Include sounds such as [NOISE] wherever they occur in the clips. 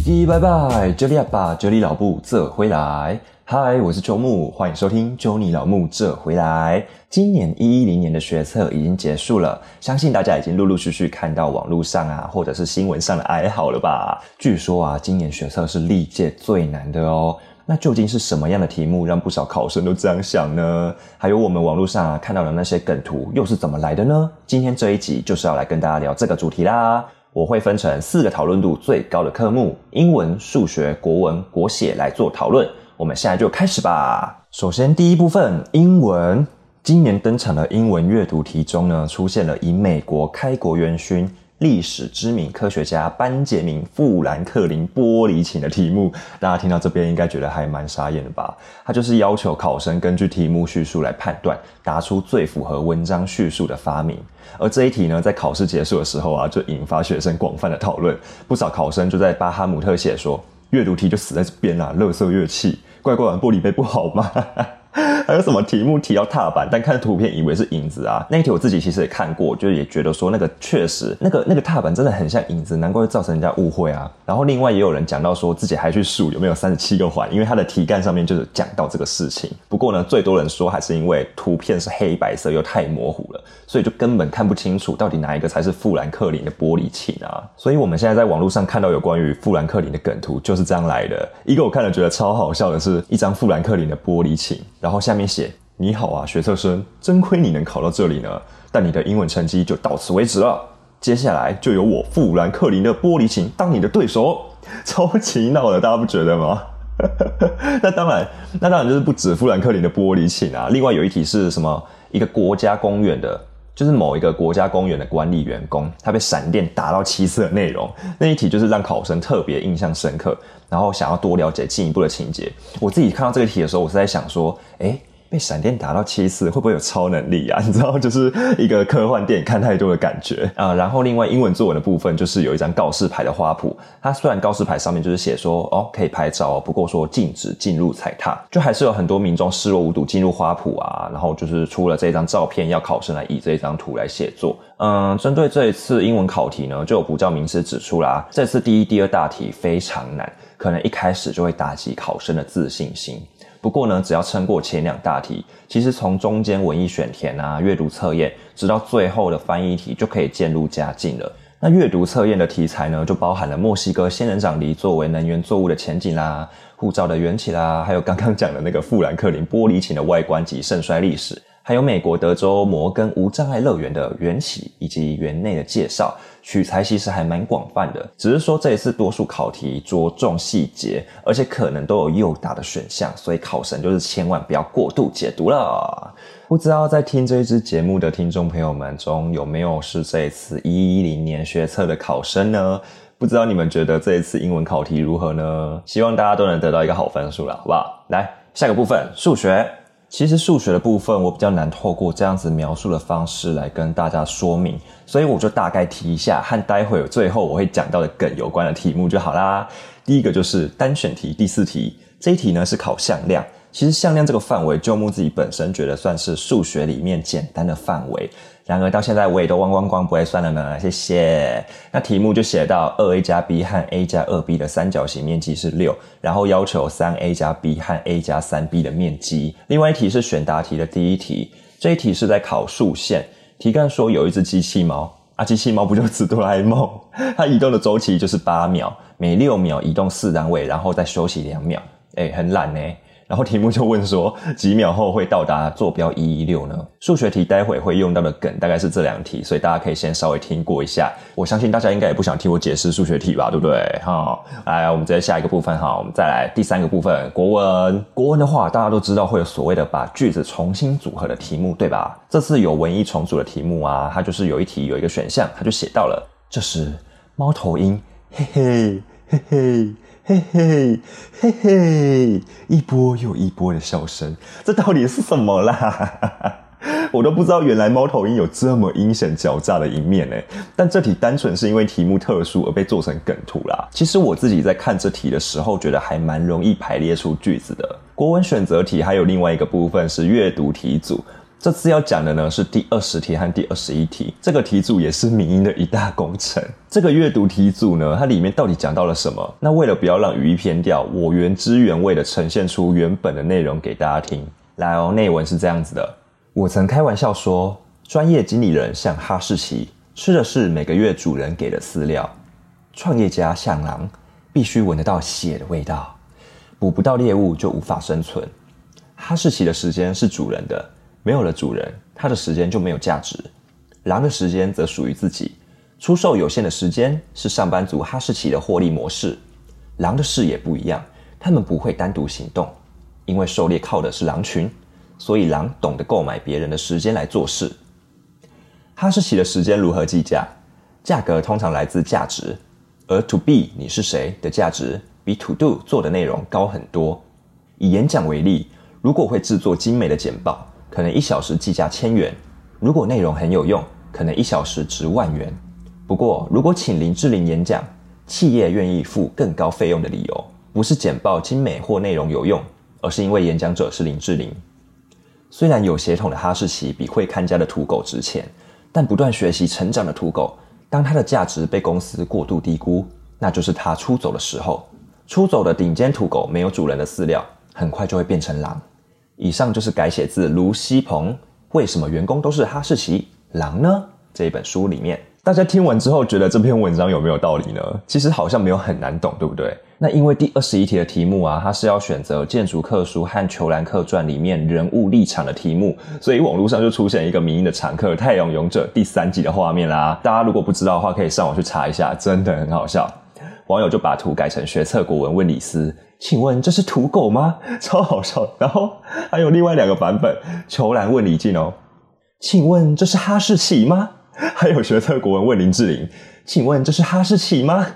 叽叽拜拜，这里阿爸，这里老布，这回来。嗨，我是周木，欢迎收听周你老木这回来。今年一一零年的学测已经结束了，相信大家已经陆陆续续看到网络上啊，或者是新闻上的哀嚎了吧？据说啊，今年学测是历届最难的哦。那究竟是什么样的题目让不少考生都这样想呢？还有我们网络上啊看到的那些梗图又是怎么来的呢？今天这一集就是要来跟大家聊这个主题啦。我会分成四个讨论度最高的科目：英文、数学、国文、国写来做讨论。我们现在就开始吧。首先，第一部分英文，今年登场的英文阅读题中呢，出现了以美国开国元勋。历史知名科学家班杰明·富兰克林玻璃琴的题目，大家听到这边应该觉得还蛮傻眼的吧？他就是要求考生根据题目叙述来判断，答出最符合文章叙述的发明。而这一题呢，在考试结束的时候啊，就引发学生广泛的讨论。不少考生就在巴哈姆特写说：“阅读题就死在这边啦，垃圾乐器，怪怪玩玻璃杯不好吗？” [LAUGHS] 还有什么题目提到踏板，但看图片以为是影子啊？那一题我自己其实也看过，就是也觉得说那个确实那个那个踏板真的很像影子，难怪会造成人家误会啊。然后另外也有人讲到说自己还去数有没有三十七个环，因为它的题干上面就是讲到这个事情。不过呢，最多人说还是因为图片是黑白色又太模糊了，所以就根本看不清楚到底哪一个才是富兰克林的玻璃琴啊。所以我们现在在网络上看到有关于富兰克林的梗图就是这样来的。一个我看了觉得超好笑的是一张富兰克林的玻璃琴，然后下面。写你好啊，学测生，真亏你能考到这里呢，但你的英文成绩就到此为止了。接下来就由我富兰克林的玻璃琴当你的对手，[LAUGHS] 超级闹的，大家不觉得吗？[LAUGHS] 那当然，那当然就是不止富兰克林的玻璃琴啊。另外有一题是什么？一个国家公园的，就是某一个国家公园的管理员工，他被闪电打到七次的内容。那一题就是让考生特别印象深刻，然后想要多了解进一步的情节。我自己看到这个题的时候，我是在想说，哎。被闪电打到七次，会不会有超能力啊？[LAUGHS] 你知道，就是一个科幻电影看太多的感觉啊。然后另外英文作文的部分，就是有一张告示牌的花圃。它虽然告示牌上面就是写说哦可以拍照，不过说禁止进入踩踏，就还是有很多民众视若无睹进入花圃啊。然后就是出了这张照片，要考生来以这张图来写作。嗯，针对这一次英文考题呢，就有补教名师指出啦，这次第一、第二大题非常难，可能一开始就会打击考生的自信心。不过呢，只要撑过前两大题，其实从中间文艺选填啊、阅读测验，直到最后的翻译题，就可以渐入佳境了。那阅读测验的题材呢，就包含了墨西哥仙人掌梨作为能源作物的前景啦、护照的缘起啦，还有刚刚讲的那个富兰克林玻璃琴的外观及盛衰历史。还有美国德州摩根无障碍乐园的缘起以及园内的介绍，取材其实还蛮广泛的。只是说这一次多数考题着重细节，而且可能都有诱答的选项，所以考生就是千万不要过度解读了。不知道在听这一支节目的听众朋友们中有没有是这一次一一零年学测的考生呢？不知道你们觉得这一次英文考题如何呢？希望大家都能得到一个好分数了，好不好？来下个部分，数学。其实数学的部分我比较难透过这样子描述的方式来跟大家说明，所以我就大概提一下，和待会最后我会讲到的梗有关的题目就好啦。第一个就是单选题第四题，这一题呢是考向量。其实向量这个范围，就木自己本身觉得算是数学里面简单的范围。然而到现在我也都忘光光不会算了呢，谢谢。那题目就写到二 a 加 b 和 a 加二 b 的三角形面积是六，然后要求三 a 加 b 和 a 加三 b 的面积。另外一题是选答题的第一题，这一题是在考数线。题干说有一只机器猫，啊，机器猫不就是哆啦 A 梦？[LAUGHS] 它移动的周期就是八秒，每六秒移动四单位，然后再休息两秒。哎，很懒呢。然后题目就问说，几秒后会到达坐标一一六呢？数学题待会会用到的梗大概是这两题，所以大家可以先稍微听过一下。我相信大家应该也不想听我解释数学题吧，对不对？哈，来，我们直接下一个部分哈，我们再来第三个部分，国文。国文的话，大家都知道会有所谓的把句子重新组合的题目，对吧？这次有文艺重组的题目啊，它就是有一题有一个选项，它就写到了，这是猫头鹰，嘿嘿嘿嘿。嘿嘿嘿嘿，一波又一波的笑声，这到底是什么啦？[LAUGHS] 我都不知道，原来猫头鹰有这么阴险狡诈的一面呢。但这题单纯是因为题目特殊而被做成梗图啦。其实我自己在看这题的时候，觉得还蛮容易排列出句子的。国文选择题还有另外一个部分是阅读题组。这次要讲的呢是第二十题和第二十一题，这个题组也是民音的一大工程。这个阅读题组呢，它里面到底讲到了什么？那为了不要让语义偏掉，我原汁原味的呈现出原本的内容给大家听。来哦，内文是这样子的：我曾开玩笑说，专业经理人像哈士奇，吃的是每个月主人给的饲料；创业家像狼，必须闻得到血的味道，捕不到猎物就无法生存。哈士奇的时间是主人的。没有了主人，他的时间就没有价值。狼的时间则属于自己，出售有限的时间是上班族哈士奇的获利模式。狼的视野不一样，他们不会单独行动，因为狩猎靠的是狼群，所以狼懂得购买别人的时间来做事。哈士奇的时间如何计价？价格通常来自价值，而 To be 你是谁的价值比 To do 做的内容高很多。以演讲为例，如果会制作精美的简报。可能一小时计价千元，如果内容很有用，可能一小时值万元。不过，如果请林志玲演讲，企业愿意付更高费用的理由，不是简报精美或内容有用，而是因为演讲者是林志玲。虽然有血统的哈士奇比会看家的土狗值钱，但不断学习成长的土狗，当它的价值被公司过度低估，那就是它出走的时候。出走的顶尖土狗没有主人的饲料，很快就会变成狼。以上就是改写自卢锡鹏《为什么员工都是哈士奇狼呢》这一本书里面。大家听完之后，觉得这篇文章有没有道理呢？其实好像没有很难懂，对不对？那因为第二十一题的题目啊，它是要选择《建筑客书》和《球兰客传》里面人物立场的题目，所以网络上就出现一个民音的常客《太阳勇者》第三集的画面啦。大家如果不知道的话，可以上网去查一下，真的很好笑。网友就把图改成学测国文问李斯。请问这是土狗吗？[LAUGHS] 超好笑。然后还有另外两个版本，球兰问李靖哦，请问这是哈士奇吗？[LAUGHS] 还有学测国文问林志玲，请问这是哈士奇吗？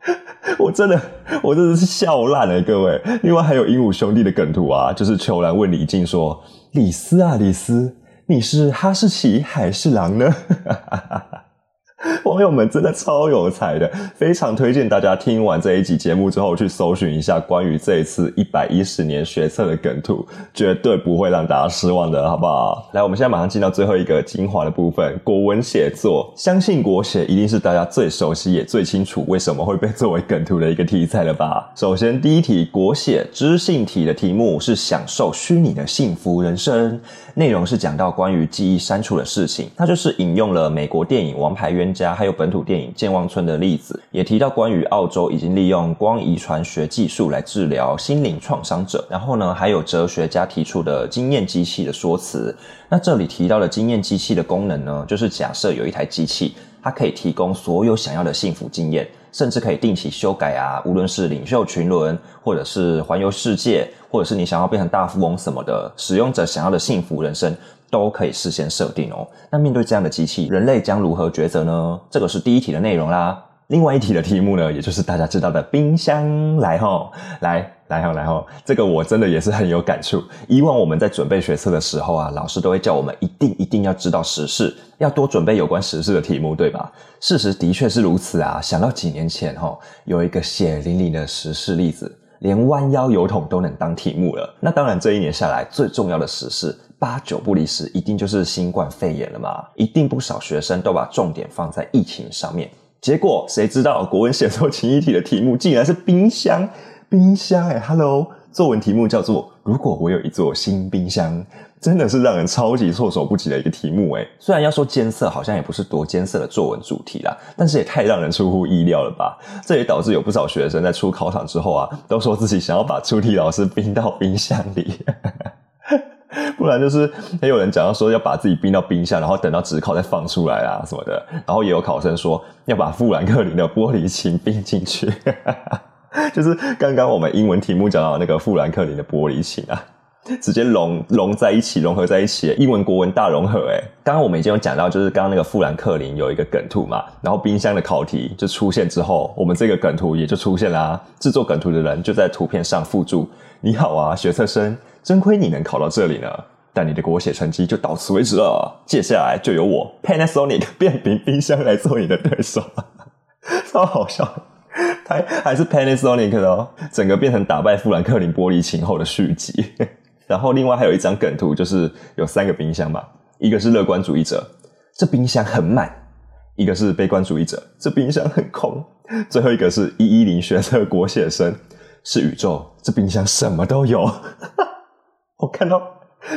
[LAUGHS] 我真的，我真的是笑烂了，各位。另外还有鹦鹉兄弟的梗图啊，就是球兰问李靖说：“李斯啊，李斯，你是哈士奇还是狼呢？” [LAUGHS] 网友们真的超有才的，非常推荐大家听完这一集节目之后去搜寻一下关于这一次一百一十年学测的梗图，绝对不会让大家失望的，好不好？来，我们现在马上进到最后一个精华的部分——国文写作。相信国写一定是大家最熟悉也最清楚为什么会被作为梗图的一个题材了吧？首先，第一题国写知性题的题目是享受虚拟的幸福人生，内容是讲到关于记忆删除的事情，它就是引用了美国电影《王牌冤家》还有。本土电影《健忘村》的例子，也提到关于澳洲已经利用光遗传学技术来治疗心灵创伤者。然后呢，还有哲学家提出的经验机器的说辞。那这里提到的经验机器的功能呢，就是假设有一台机器，它可以提供所有想要的幸福经验，甚至可以定期修改啊。无论是领袖群伦，或者是环游世界，或者是你想要变成大富翁什么的，使用者想要的幸福人生。都可以事先设定哦。那面对这样的机器，人类将如何抉择呢？这个是第一题的内容啦。另外一题的题目呢，也就是大家知道的冰箱来吼，来来吼来吼，这个我真的也是很有感触。以往我们在准备学测的时候啊，老师都会叫我们一定一定要知道时事，要多准备有关时事的题目，对吧？事实的确是如此啊。想到几年前哈，有一个血淋淋的时事例子，连弯腰油桶都能当题目了。那当然，这一年下来最重要的时事。八九不离十，一定就是新冠肺炎了嘛？一定不少学生都把重点放在疫情上面。结果谁知道国文写作情义题的题目竟然是冰箱？冰箱哎，Hello，作文题目叫做“如果我有一座新冰箱”，真的是让人超级措手不及的一个题目哎。虽然要说艰涩，好像也不是多艰涩的作文主题啦，但是也太让人出乎意料了吧？这也导致有不少学生在出考场之后啊，都说自己想要把出题老师冰到冰箱里。[LAUGHS] 不然就是也有人讲到说要把自己冰到冰箱，然后等到纸考再放出来啊什么的。然后也有考生说要把富兰克林的玻璃琴冰进去，[LAUGHS] 就是刚刚我们英文题目讲到那个富兰克林的玻璃琴啊，直接融融在一起，融合在一起，英文国文大融合。哎，刚刚我们已经有讲到，就是刚刚那个富兰克林有一个梗图嘛，然后冰箱的考题就出现之后，我们这个梗图也就出现啦。制作梗图的人就在图片上附注：“你好啊，学测生。”真亏你能考到这里呢，但你的国写成绩就到此为止了。接下来就由我 Panasonic 变频冰箱来做你的对手，[LAUGHS] 超好笑。还还是 Panasonic 的哦，整个变成打败富兰克林玻璃琴后的续集。[LAUGHS] 然后另外还有一张梗图，就是有三个冰箱吧，一个是乐观主义者，这冰箱很满；一个是悲观主义者，这冰箱很空；最后一个是一一零学测国写生，是宇宙，这冰箱什么都有。[LAUGHS] 我看到，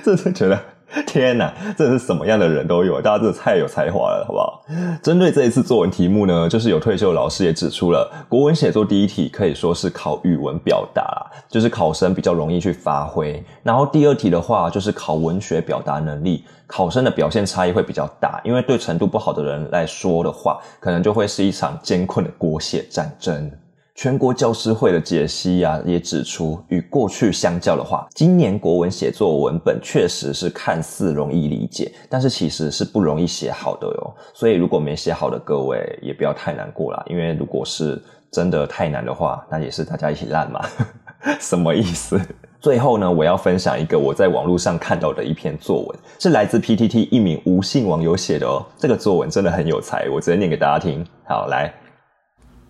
真的觉得。[LAUGHS] 天哪，这是什么样的人都有，大家真的太有才华了，好不好？针对这一次作文题目呢，就是有退休老师也指出了，国文写作第一题可以说是考语文表达，就是考生比较容易去发挥。然后第二题的话，就是考文学表达能力，考生的表现差异会比较大，因为对程度不好的人来说的话，可能就会是一场艰困的国写战争。全国教师会的解析啊，也指出，与过去相较的话，今年国文写作文本确实是看似容易理解，但是其实是不容易写好的哟。所以如果没写好的各位，也不要太难过啦，因为如果是真的太难的话，那也是大家一起烂嘛。[LAUGHS] 什么意思？最后呢，我要分享一个我在网络上看到的一篇作文，是来自 PTT 一名吴姓网友写的哦。这个作文真的很有才，我直接念给大家听。好，来，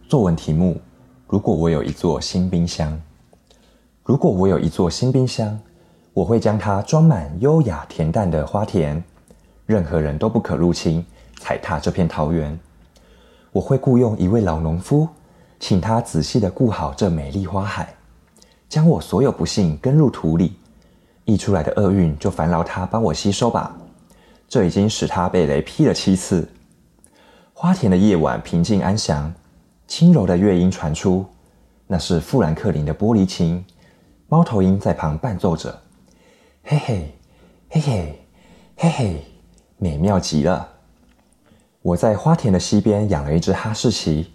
作文题目。如果我有一座新冰箱，如果我有一座新冰箱，我会将它装满优雅恬淡的花田，任何人都不可入侵踩踏这片桃园。我会雇佣一位老农夫，请他仔细的顾好这美丽花海，将我所有不幸根入土里，溢出来的厄运就烦劳他帮我吸收吧。这已经使他被雷劈了七次。花田的夜晚平静安详。轻柔的乐音传出，那是富兰克林的玻璃琴，猫头鹰在旁伴奏着，嘿嘿，嘿嘿，嘿嘿，美妙极了。我在花田的西边养了一只哈士奇，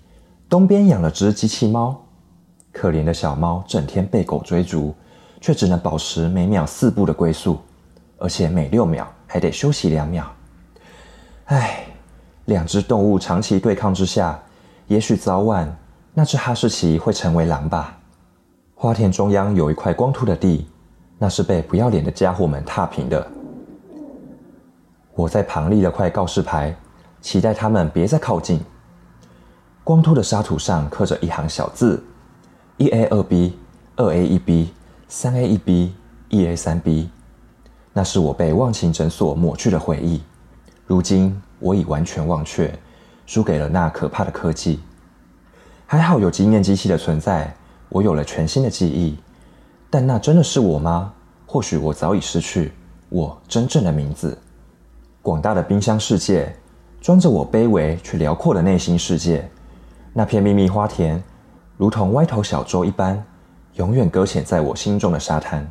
东边养了只机器猫。可怜的小猫整天被狗追逐，却只能保持每秒四步的龟速，而且每六秒还得休息两秒。唉，两只动物长期对抗之下。也许早晚，那只哈士奇会成为狼吧。花田中央有一块光秃的地，那是被不要脸的家伙们踏平的。我在旁立了块告示牌，期待他们别再靠近。光秃的沙土上刻着一行小字：一 A 二 B，二 A 一 B，三 A 一 B，一 A 三 B。那是我被忘情诊所抹去的回忆，如今我已完全忘却。输给了那可怕的科技。还好有经验机器的存在，我有了全新的记忆。但那真的是我吗？或许我早已失去我真正的名字。广大的冰箱世界，装着我卑微却辽阔的内心世界。那片秘密花田，如同歪头小舟一般，永远搁浅在我心中的沙滩。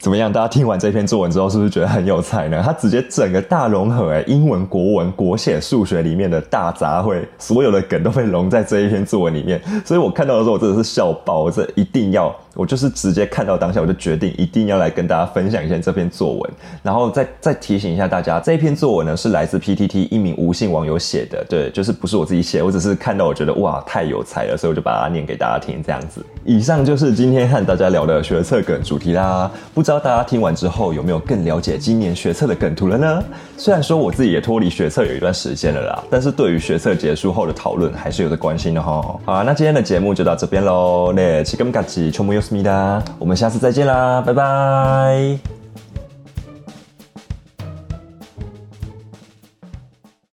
怎么样？大家听完这篇作文之后，是不是觉得很有才呢？[LAUGHS] 他直接整个大融合，哎，英文、国文、国写、数学里面的大杂烩，所有的梗都被融在这一篇作文里面。所以我看到的时候，我真的是笑爆，我这一定要。我就是直接看到当下，我就决定一定要来跟大家分享一下这篇作文，然后再再提醒一下大家，这一篇作文呢是来自 PTT 一名无姓网友写的，对，就是不是我自己写，我只是看到我觉得哇太有才了，所以我就把它念给大家听，这样子。以上就是今天和大家聊的学测梗主题啦，不知道大家听完之后有没有更了解今年学测的梗图了呢？虽然说我自己也脱离学测有一段时间了啦，但是对于学测结束后的讨论还是有着关心的哈。好啊，那今天的节目就到这边喽，那七根嘎吉，秋木思密达，我们下次再见啦，拜拜。